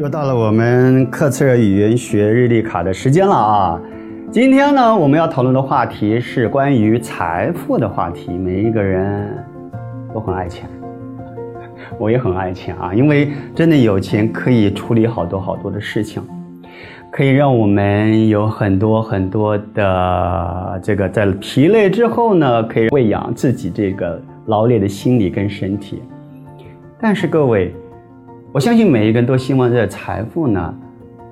又到了我们克测尔语言学日历卡的时间了啊！今天呢，我们要讨论的话题是关于财富的话题。每一个人都很爱钱，我也很爱钱啊，因为真的有钱可以处理好多好多的事情，可以让我们有很多很多的这个在疲累之后呢，可以喂养自己这个劳累的心理跟身体。但是各位。我相信每一个人都希望这个财富呢，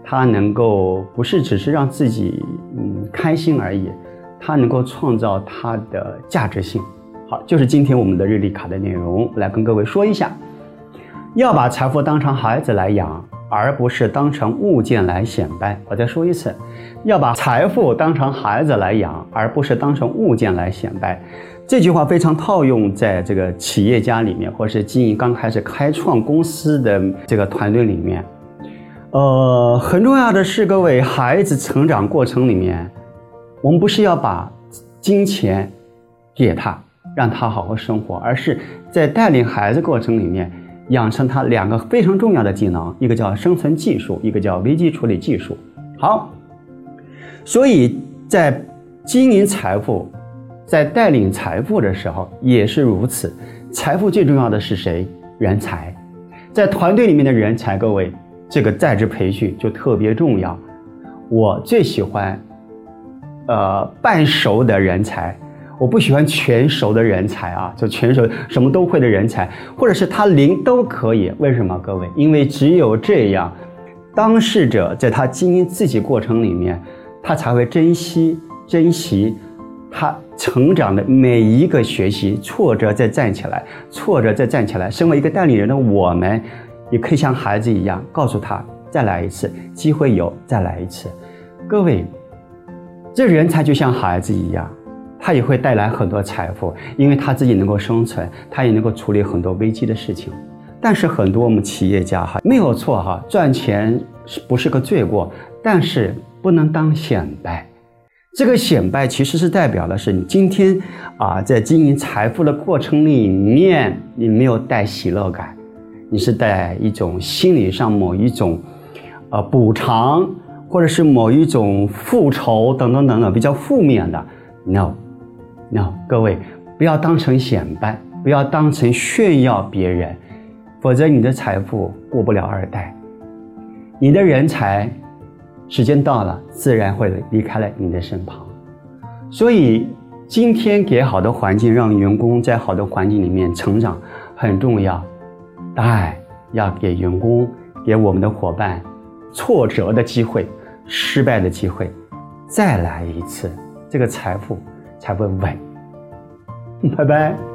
它能够不是只是让自己嗯开心而已，它能够创造它的价值性。好，就是今天我们的日历卡的内容，来跟各位说一下，要把财富当成孩子来养，而不是当成物件来显摆。我再说一次，要把财富当成孩子来养，而不是当成物件来显摆。这句话非常套用在这个企业家里面，或是经营刚开始开创公司的这个团队里面。呃，很重要的是，各位孩子成长过程里面，我们不是要把金钱给他，让他好好生活，而是在带领孩子过程里面，养成他两个非常重要的技能，一个叫生存技术，一个叫危机处理技术。好，所以在经营财富。在带领财富的时候也是如此，财富最重要的是谁？人才，在团队里面的人才，各位，这个在职培训就特别重要。我最喜欢，呃，半熟的人才，我不喜欢全熟的人才啊，就全熟什么都会的人才，或者是他零都可以。为什么？各位，因为只有这样，当事者在他经营自己过程里面，他才会珍惜珍惜。他成长的每一个学习，挫折再站起来，挫折再站起来。身为一个代理人的我们，也可以像孩子一样，告诉他再来一次，机会有，再来一次。各位，这人才就像孩子一样，他也会带来很多财富，因为他自己能够生存，他也能够处理很多危机的事情。但是很多我们企业家哈没有错哈，赚钱是不是个罪过？但是不能当显摆。这个显摆其实是代表的是你今天啊，在经营财富的过程里面，你没有带喜乐感，你是带一种心理上某一种，呃补偿，或者是某一种复仇等等等等比较负面的，no。那各位不要当成显摆，不要当成炫耀别人，否则你的财富过不了二代，你的人才。时间到了，自然会离开了你的身旁。所以，今天给好的环境，让员工在好的环境里面成长很重要。但要给员工、给我们的伙伴挫折的机会、失败的机会，再来一次，这个财富才会稳。拜拜。